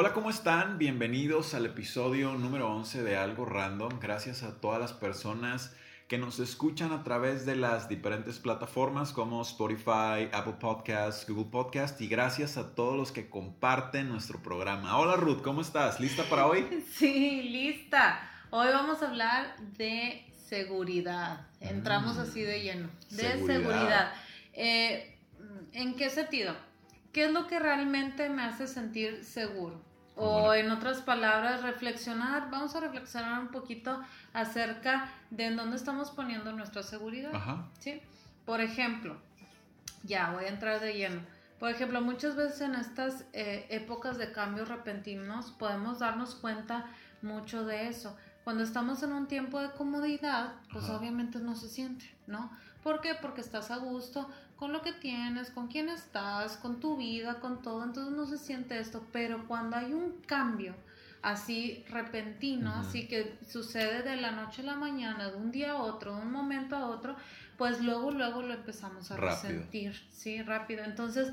Hola, ¿cómo están? Bienvenidos al episodio número 11 de Algo Random. Gracias a todas las personas que nos escuchan a través de las diferentes plataformas como Spotify, Apple Podcasts, Google Podcasts y gracias a todos los que comparten nuestro programa. Hola Ruth, ¿cómo estás? ¿Lista para hoy? Sí, lista. Hoy vamos a hablar de seguridad. Entramos Mm. así de lleno. De Seguridad. seguridad. Eh, ¿En qué sentido? ¿Qué es lo que realmente me hace sentir seguro? O Bueno. en otras palabras, reflexionar, vamos a reflexionar un poquito acerca de en dónde estamos poniendo nuestra seguridad. Ajá. ¿sí? Por ejemplo, ya voy a entrar de lleno. Por ejemplo, muchas veces en estas eh, épocas de cambios repentinos podemos darnos cuenta mucho de eso. Cuando estamos en un tiempo de comodidad, pues Ajá. obviamente no se siente, ¿no? ¿Por qué? Porque estás a gusto con lo que tienes, con quién estás, con tu vida, con todo, entonces no se siente esto. Pero cuando hay un cambio así repentino, así que sucede de la noche a la mañana, de un día a otro, de un momento a otro, pues luego, luego lo empezamos a Rápido. resentir, sí, rápido. Entonces,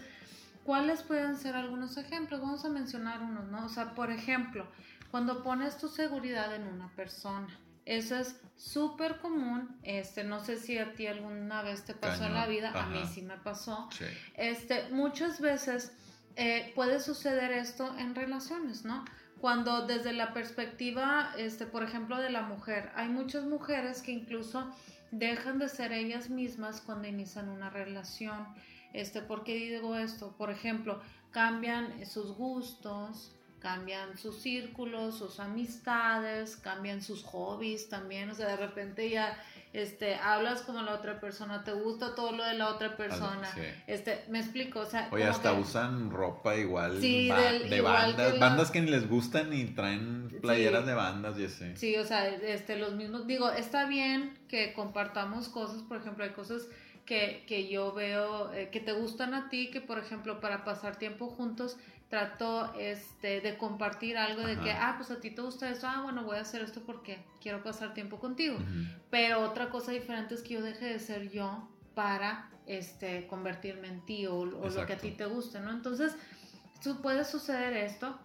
¿cuáles pueden ser algunos ejemplos? Vamos a mencionar unos, ¿no? O sea, por ejemplo, cuando pones tu seguridad en una persona. Eso es súper común. Este, no sé si a ti alguna vez te pasó en la vida, a mí Ajá. sí me pasó. Sí. Este, muchas veces eh, puede suceder esto en relaciones, ¿no? Cuando desde la perspectiva, este, por ejemplo, de la mujer, hay muchas mujeres que incluso dejan de ser ellas mismas cuando inician una relación. Este, ¿Por qué digo esto? Por ejemplo, cambian sus gustos, cambian sus círculos, sus amistades, cambian sus hobbies también. O sea, de repente ya este, hablas como la otra persona, te gusta todo lo de la otra persona. sí. Este, me explico, o sea, Oye, hasta que- usan ropa igual Sí, ba- del- de igual bandas, que la- bandas que ni les gustan y traen playeras Sí. de bandas y así. Sí, o sea, este, los mismos, digo, está bien que compartamos cosas, por ejemplo, hay cosas que, que yo veo eh, que te gustan a ti, que por ejemplo, para pasar tiempo juntos, trato este, de compartir algo de Ajá. que, ah, pues a ti te gusta esto, ah, bueno, voy a hacer esto porque quiero pasar tiempo contigo. Pero otra cosa diferente es que yo deje de ser yo para este, convertirme en ti o, o lo que a ti te guste, ¿no? Entonces, su- puede suceder esto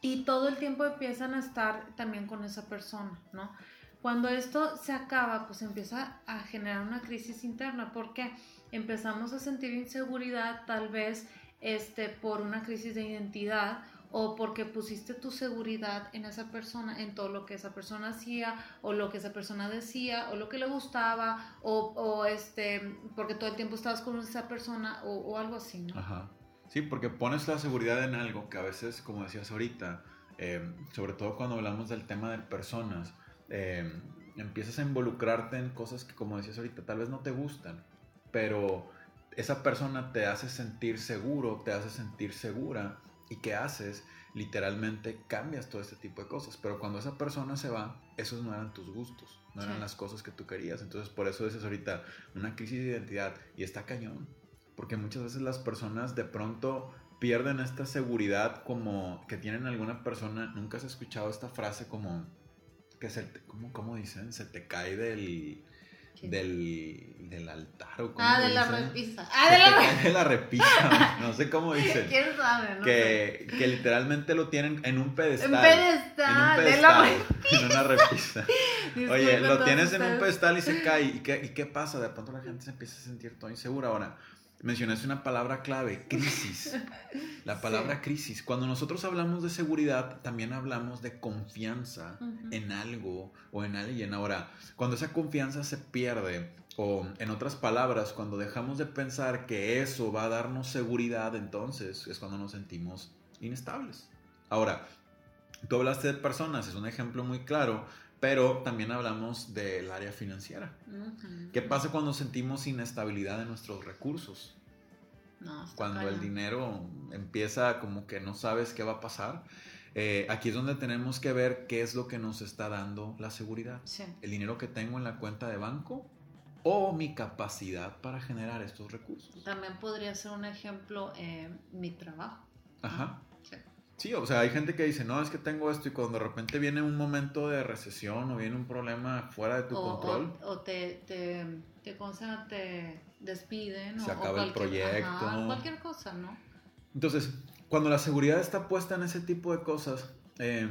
y todo el tiempo empiezan a estar también con esa persona, ¿no? Cuando esto se acaba, pues empieza a generar una crisis interna porque empezamos a sentir inseguridad tal vez este, por una crisis de identidad o porque pusiste tu seguridad en esa persona, en todo lo que esa persona hacía o lo que esa persona decía o lo que le gustaba o, o, este, porque todo el tiempo estabas con esa persona o, o algo así, ¿no? Ajá. Sí, porque pones la seguridad en algo que a veces, como decías ahorita, eh, sobre todo cuando hablamos del tema de personas, eh, empiezas a involucrarte en cosas que, como decías ahorita, tal vez no te gustan, pero esa persona te hace sentir seguro, te hace sentir segura, y ¿qué haces? Literalmente cambias todo este tipo de cosas, pero cuando esa persona se va, esos no eran tus gustos, no eran Sí. las cosas que tú querías, entonces por eso dices ahorita una crisis de identidad, y está cañón, porque muchas veces las personas de pronto pierden esta seguridad como que tienen alguna persona. Nunca has escuchado esta frase como que se te, ¿cómo, cómo dicen? Se te cae del. Del, del altar o Ah, de la repisa. Ah, de la cae de la repisa. No sé cómo dicen. ¿Quién sabe? No sé. Que, que literalmente lo tienen en un pedestal. En pedestal, En un de la pedestal, en una repisa. Oye, lo tienes en un pedestal y se cae. ¿Y qué, ¿Y qué pasa? De pronto la gente se empieza a sentir todo insegura. Ahora, mencionaste una palabra clave, crisis. La palabra Sí. crisis. Cuando nosotros hablamos de seguridad, también hablamos de confianza en algo o en alguien. Ahora, cuando esa confianza se pierde, o en otras palabras, cuando dejamos de pensar que eso va a darnos seguridad, entonces es cuando nos sentimos inestables. Ahora, tú hablaste de personas, es un ejemplo muy claro, pero también hablamos del área financiera. Ujú. ¿Qué pasa cuando sentimos inestabilidad en nuestros recursos? No, cuando el dinero empieza como que no sabes qué va a pasar. Eh, aquí es donde tenemos que ver qué es lo que nos está dando la seguridad. Sí. El dinero que tengo en la cuenta de banco o mi capacidad para generar estos recursos. También podría ser un ejemplo eh, mi trabajo. Ajá. Sí. Sí, o sea, hay gente que dice, no, es que tengo esto y cuando de repente viene un momento de recesión o viene un problema fuera de tu o, control, o- o te, te, te, te despiden. Se o- acaba el proyecto. ajá, cualquier cosa, ¿no? Entonces, cuando la seguridad está puesta en ese tipo de cosas, eh,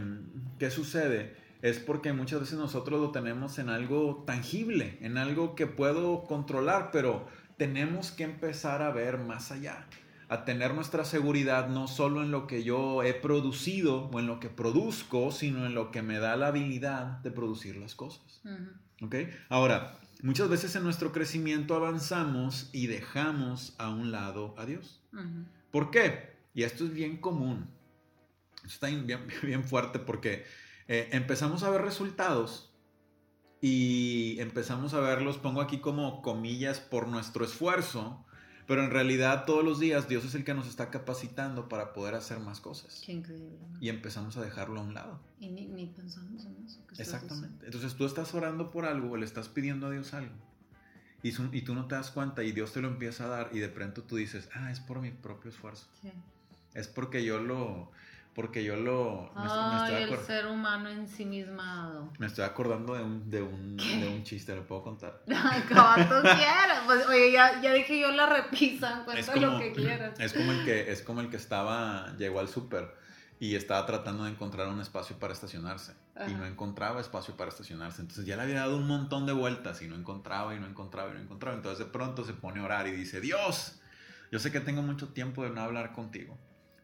¿qué sucede? Es porque muchas veces nosotros lo tenemos en algo tangible, en algo que puedo controlar, pero tenemos que empezar a ver más allá, a tener nuestra seguridad no solo en lo que yo he producido o en lo que produzco, sino en lo que me da la habilidad de producir las cosas. Ujú. ¿Ok? Ahora, muchas veces en nuestro crecimiento avanzamos y dejamos a un lado a Dios. ¿Por qué? Y esto es bien común. Esto está bien, bien fuerte porque eh, empezamos a ver resultados y empezamos a verlos, pongo aquí como comillas, por nuestro esfuerzo, pero en realidad todos los días Dios es el que nos está capacitando para poder hacer más cosas. Qué increíble. ¿no? Y empezamos a dejarlo a un lado. Y ni, ni pensamos en eso. Exactamente. Entonces tú estás orando por algo, o le estás pidiendo a Dios algo. Y, su- y tú no te das cuenta y Dios te lo empieza a dar y de pronto tú dices, ah, es por mi propio esfuerzo. diciendo. Es porque yo lo. Porque yo lo. Me, estoy- me Ay, estoy, el ser humano ensimismado. me estoy acordando de un, de, un, de un chiste, ¿lo puedo contar? Ay, tú quieras. Pues, oye, ya, ya dije yo la repisa, cuenta lo que quieras. es como el que es como el que estaba llegó al súper y estaba tratando de encontrar un espacio para estacionarse y no encontraba espacio para estacionarse entonces ya le había dado un montón de vueltas y no encontraba y no encontraba y no encontraba entonces de pronto se pone a orar y dice Dios yo sé que tengo mucho tiempo de no hablar contigo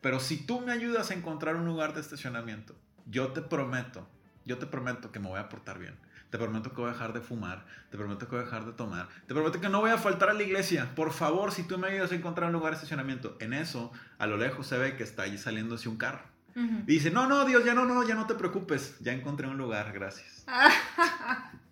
pero si tú me ayudas a encontrar un lugar de estacionamiento yo te prometo yo te prometo que me voy a portar bien te prometo que voy a dejar de fumar, te prometo que voy a dejar de tomar, te prometo que no voy a faltar a la iglesia. Por favor, si tú me ayudas a encontrar un lugar de estacionamiento. En eso, a lo lejos se ve que está allí saliéndose un carro. Ujú. Y dice, no, no, Dios, ya no, no, ya no te preocupes. Ya encontré un lugar, gracias.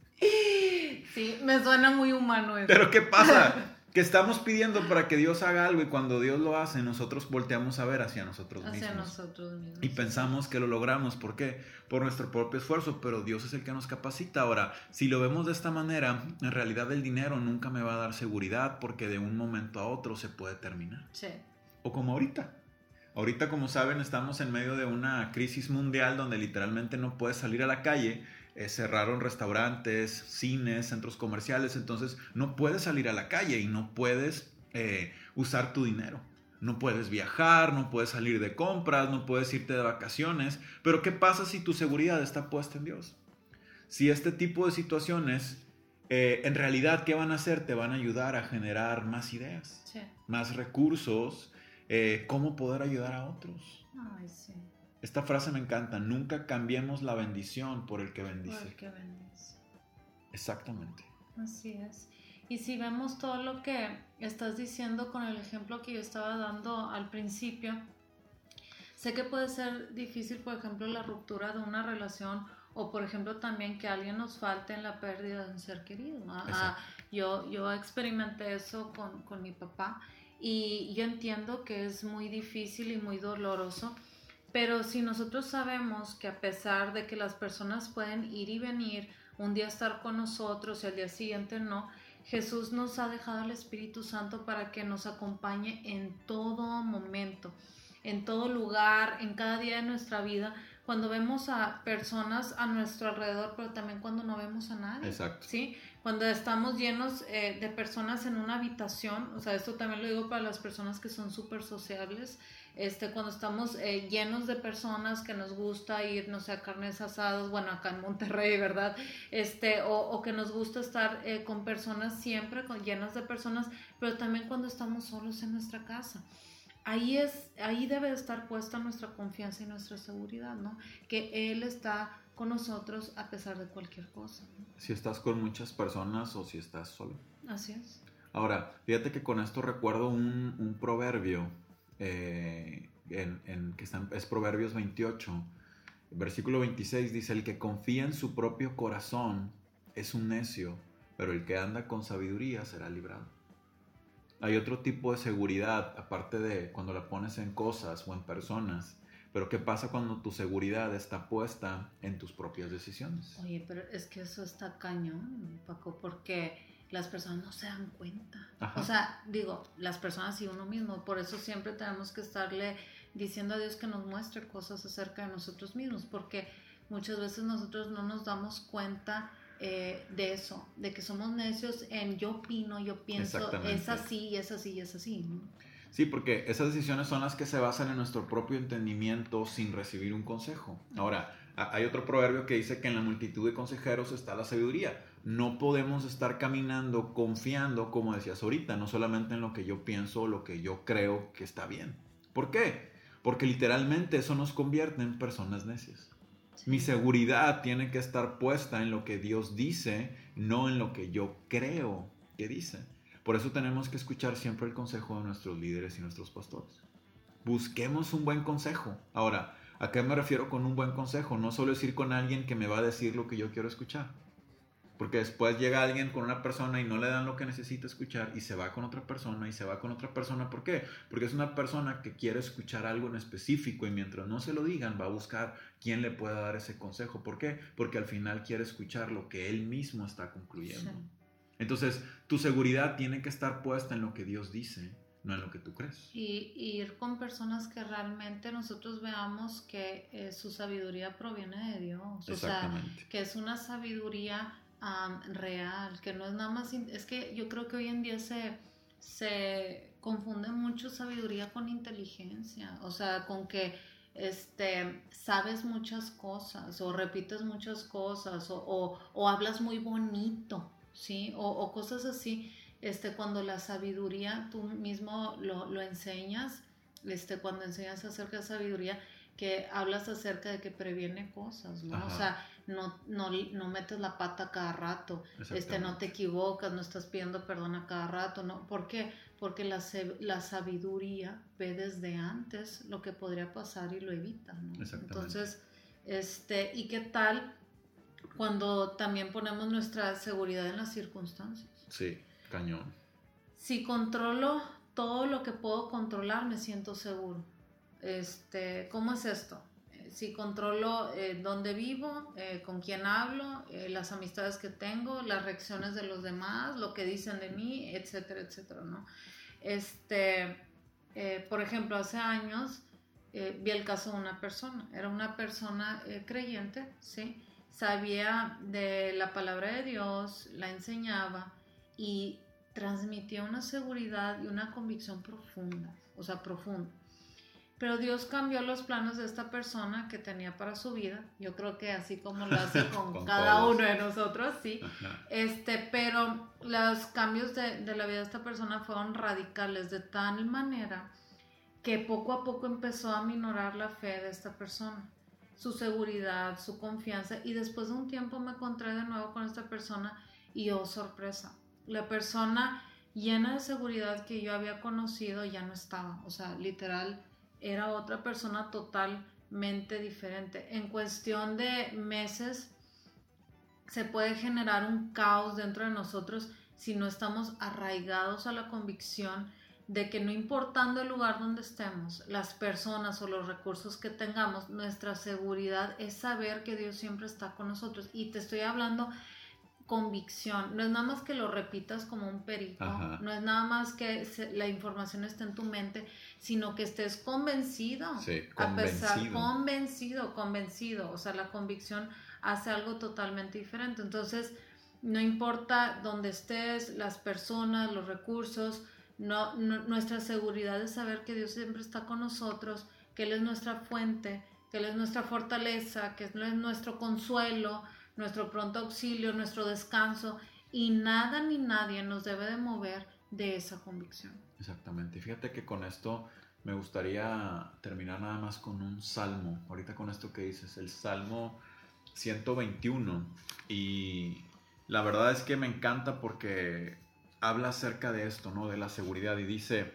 Sí, me suena muy humano eso. Pero ¿qué pasa? Que estamos pidiendo para que Dios haga algo y cuando Dios lo hace, nosotros volteamos a ver hacia nosotros Hacia mismos. nosotros mismos. Y pensamos que lo logramos. ¿Por qué? Por nuestro propio esfuerzo, pero Dios es el que nos capacita. Ahora, si lo vemos de esta manera, en realidad el dinero nunca me va a dar seguridad porque de un momento a otro se puede terminar. Sí. O como ahorita. Ahorita, como saben, estamos en medio de una crisis mundial donde literalmente no puedes salir a la calle. Eh, cerraron restaurantes, cines, centros comerciales, entonces no puedes salir a la calle y no puedes eh, usar tu dinero. No puedes viajar, no puedes salir de compras, no puedes irte de vacaciones. Pero ¿qué pasa si tu seguridad está puesta en Dios? Si este tipo de situaciones, eh, en realidad, ¿qué van a hacer? Te van a ayudar a generar más ideas Sí. más recursos, cómo poder ayudar a otros. Ay, sí. Esta frase me encanta, nunca cambiemos la bendición por el que bendice. Porque bendice. Exactamente. Así es. Y si vemos todo lo que estás diciendo con el ejemplo que yo estaba dando al principio, sé que puede ser difícil, por ejemplo, la ruptura de una relación o, por ejemplo, también que alguien nos falte en la pérdida de un ser querido. ¿no? Ah, yo, yo experimenté eso con, con mi papá y yo entiendo que es muy difícil y muy doloroso, pero si nosotros sabemos que a pesar de que las personas pueden ir y venir, un día estar con nosotros y al día siguiente no, Jesús nos ha dejado el Espíritu Santo para que nos acompañe en todo momento, en todo lugar, en cada día de nuestra vida, cuando vemos a personas a nuestro alrededor, pero también cuando no vemos a nadie. Exacto. ¿sí? Cuando estamos llenos eh, de personas en una habitación, o sea, esto también lo digo para las personas que son súper sociables, este, cuando estamos eh, llenos de personas que nos gusta ir, no sé, a carnes asadas, bueno, acá en Monterrey, ¿verdad? Este, o, o que nos gusta estar eh, con personas siempre, con, llenas de personas, pero también cuando estamos solos en nuestra casa. Ahí, es, ahí debe de estar puesta nuestra confianza y nuestra seguridad, ¿no? Que Él está con nosotros a pesar de cualquier cosa. ¿no? Si estás con muchas personas o si estás solo. Así es. Ahora, fíjate que con esto recuerdo un, un proverbio, eh, en, en- que está es Proverbios 28, versículo 26, dice, el que confía en su propio corazón es un necio, pero el que anda con sabiduría será librado. hay otro tipo de seguridad, aparte de cuando la pones en cosas o en personas. Pero ¿qué pasa cuando tu seguridad está puesta en tus propias decisiones? Oye, pero es que eso está cañón, Paco, porque las personas no se dan cuenta. O sea, digo, las personas y uno mismo, por eso siempre tenemos que estarle diciendo a Dios que nos muestre cosas acerca de nosotros mismos, porque muchas veces nosotros no nos damos cuenta eh, de eso, de que somos necios en yo opino, yo pienso, es así, es así, es así. Sí, porque esas decisiones son las que se basan en nuestro propio entendimiento sin recibir un consejo. Ahora, hay otro proverbio que dice que en la multitud de consejeros está la sabiduría. No podemos estar caminando confiando, como decías ahorita, no solamente en lo que yo pienso o lo que yo creo que está bien. ¿Por qué? Porque literalmente eso nos convierte en personas necias. Mi seguridad tiene que estar puesta en lo que Dios dice, no en lo que yo creo que dice. Por eso tenemos que escuchar siempre el consejo de nuestros líderes y nuestros pastores. Busquemos un buen consejo. Ahora, ¿a qué me refiero con un buen consejo? No solo es ir con alguien que me va a decir lo que yo quiero escuchar. Porque después llega alguien con una persona y no le dan lo que necesita escuchar y se va con otra persona y se va con otra persona. ¿Por qué? Porque es una persona que quiere escuchar algo en específico y mientras no se lo digan va a buscar quién le pueda dar ese consejo. ¿Por qué? Porque al final quiere escuchar lo que él mismo está concluyendo. Entonces, tu seguridad tiene que estar puesta en lo que Dios dice, no en lo que tú crees. Y, ir con personas que realmente nosotros veamos que eh, su sabiduría proviene de Dios. O sea, que es una sabiduría real, que no es nada más... Es que yo creo que hoy en día se, se confunde mucho sabiduría con inteligencia. O sea, con que este, sabes muchas cosas o repites muchas cosas o, o hablas muy bonito. ¿sí? O, cosas así, este, cuando la sabiduría tú mismo lo, lo, enseñas, este, cuando enseñas acerca de sabiduría, que hablas acerca de que previene cosas, ¿no? O sea, no, no, no, metes la pata cada rato, este, no te equivocas, no estás pidiendo perdón a cada rato, ¿no? ¿Por qué? Porque la, la sabiduría ve desde antes lo que podría pasar y lo evita, ¿no? Entonces, este, ¿y qué tal cuando también ponemos nuestra seguridad en las circunstancias. Sí, cañón. Si controlo todo lo que puedo controlar, me siento seguro. Este, ¿Cómo es esto? Eh, si controlo eh, dónde vivo, eh, con quién hablo, las amistades que tengo, las reacciones de los demás, lo que dicen de mí, etcétera, etcétera, ¿no? Este, por ejemplo, hace años vi el caso de una persona, era una persona creyente, ¿sí? sabía de la palabra de Dios, la enseñaba y transmitía una seguridad y una convicción profunda, o sea, profunda. Pero Dios cambió los planos de esta persona que tenía para su vida. Yo creo que así como lo hace con, cada uno de nosotros, sí. Este, pero los cambios de, de la vida de esta persona fueron radicales de tal manera que poco a poco empezó a minorar la fe de esta persona su seguridad, su confianza y después de un tiempo me encontré de nuevo con esta persona y oh sorpresa, la persona llena de seguridad que yo había conocido ya no estaba, o sea, literal era otra persona totalmente diferente. En cuestión de meses se puede generar un caos dentro de nosotros si no estamos arraigados a la convicción de que no importando el lugar donde estemos, las personas o los recursos que tengamos, nuestra seguridad es saber que Dios siempre está con nosotros. Y te estoy hablando convicción, no es nada más que lo repitas como un perico, no es nada más que la información esté en tu mente, sino que estés convencido, convencido. a pesar convencido, convencido, o sea, la convicción hace algo totalmente diferente. Entonces, no importa dónde estés, las personas, los recursos, no, nuestra seguridad es saber que Dios siempre está con nosotros, que Él es nuestra fuente, que Él es nuestra fortaleza, que Él es nuestro consuelo, nuestro pronto auxilio, nuestro descanso, y nada ni nadie nos debe de mover de esa convicción. Exactamente. Fíjate que con esto me gustaría terminar nada más con un salmo. Ahorita con esto que dices, el Salmo 121. Y la verdad es que me encanta porque habla acerca de esto, ¿no? De la seguridad y dice,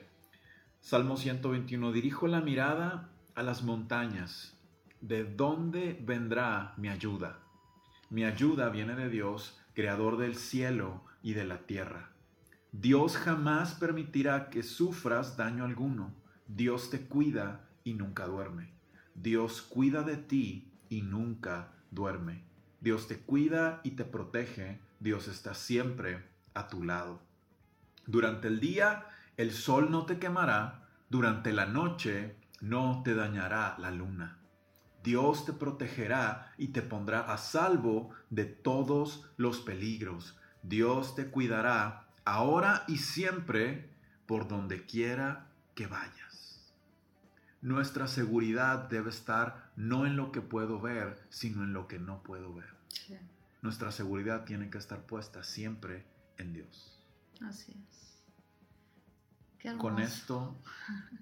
Salmo 121, dirijo la mirada a las montañas. ¿De dónde vendrá mi ayuda? Mi ayuda viene de Dios, creador del cielo y de la tierra. Dios jamás permitirá que sufras daño alguno. Dios te cuida y nunca duerme. Dios cuida de ti y nunca duerme. Dios te cuida y te protege. Dios está siempre a tu lado. Durante el día el sol no te quemará, durante la noche no te dañará la luna. Dios te protegerá y te pondrá a salvo de todos los peligros. Dios te cuidará ahora y siempre por donde quiera que vayas. Nuestra seguridad debe estar no en lo que puedo ver, sino en lo que no puedo ver. Nuestra seguridad tiene que estar puesta siempre en Dios. Así es. Con esto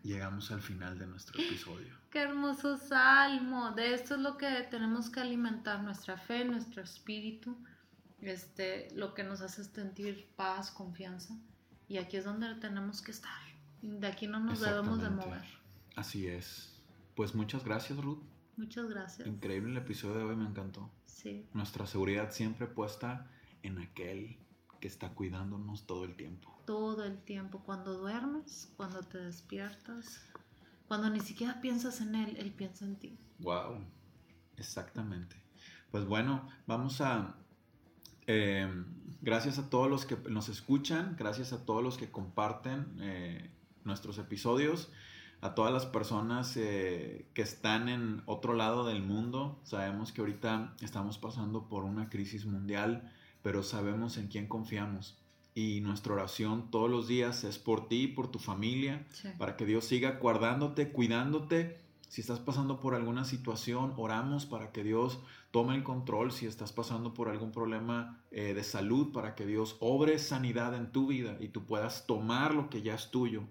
llegamos al final de nuestro episodio. Qué hermoso salmo. De esto es lo que tenemos que alimentar nuestra fe, nuestro espíritu, este, lo que nos hace sentir paz, confianza. Y aquí es donde tenemos que estar. De aquí no nos debemos de mover. Así es. Pues muchas gracias, Ruth. Muchas gracias. Increíble el episodio de hoy, me encantó. Sí. Nuestra seguridad siempre puesta en aquel que está cuidándonos todo el tiempo todo el tiempo, cuando duermes, cuando te despiertas, cuando ni siquiera piensas en Él, Él piensa en ti. Wow, exactamente. Pues bueno, vamos a... Eh, gracias a todos los que nos escuchan, gracias a todos los que comparten eh, nuestros episodios, a todas las personas eh, que están en otro lado del mundo. Sabemos que ahorita estamos pasando por una crisis mundial, pero sabemos en quién confiamos y nuestra oración todos los días es por ti, por tu familia, para que Dios siga guardándote, cuidándote. Si estás pasando por alguna situación, oramos para que Dios tome el control. Si estás pasando por algún problema eh, de salud, para que Dios obre sanidad en tu vida y tú puedas tomar lo que ya es tuyo.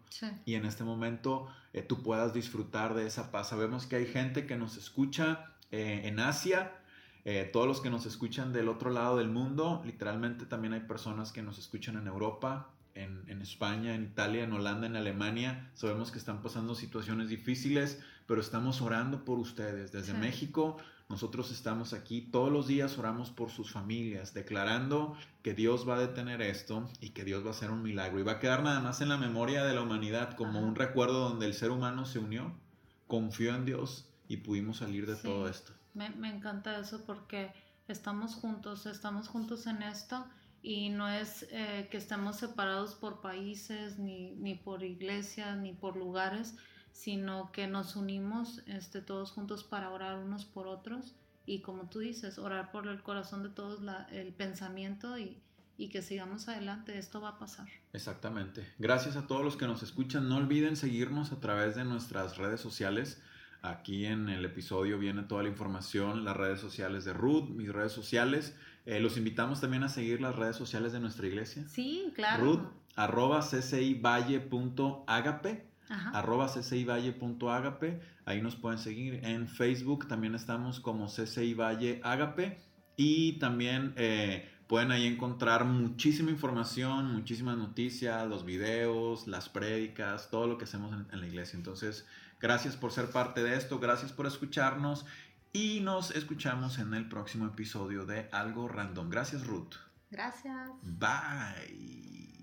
Y en este momento eh, tú puedas disfrutar de esa paz. Sabemos que hay gente que nos escucha eh, en Asia, eh, todos los que nos escuchan del otro lado del mundo, literalmente también hay personas que nos escuchan en Europa, en, en, España, en Italia, en Holanda, en Alemania. Sabemos que están pasando situaciones difíciles, pero estamos orando por ustedes. Desde México, nosotros estamos aquí todos los días, oramos por sus familias, declarando que Dios va a detener esto y que Dios va a hacer un milagro. Y va a quedar nada más en la memoria de la humanidad como un recuerdo donde el ser humano se unió, confió en Dios y pudimos salir de todo esto. Me, encanta eso porque estamos juntos, estamos juntos en esto y no es eh, que estemos separados por países, ni, ni, por iglesias, ni por lugares, sino que nos unimos este, todos juntos para orar unos por otros y como tú dices, orar por el corazón de todos, la, el pensamiento y, y que sigamos adelante, esto va a pasar. Exactamente. Gracias a todos los que nos escuchan. No olviden seguirnos a través de nuestras redes sociales. Aquí en el episodio viene toda la información, las redes sociales de Ruth, mis redes sociales. Eh, los invitamos también a seguir las redes sociales de nuestra iglesia. Sí, claro. Ruth, arroba ccivalle.agape. Arroba ccivalle.agape. Ahí nos pueden seguir. En Facebook también estamos como CCI Valle Agape. Y también eh, pueden ahí encontrar muchísima información, muchísimas noticias, los videos, las prédicas, todo lo que hacemos en, en la iglesia. Entonces, Gracias por ser parte de esto, gracias por escucharnos y nos escuchamos en el próximo episodio de Algo Random. Gracias Ruth. Gracias. Bye.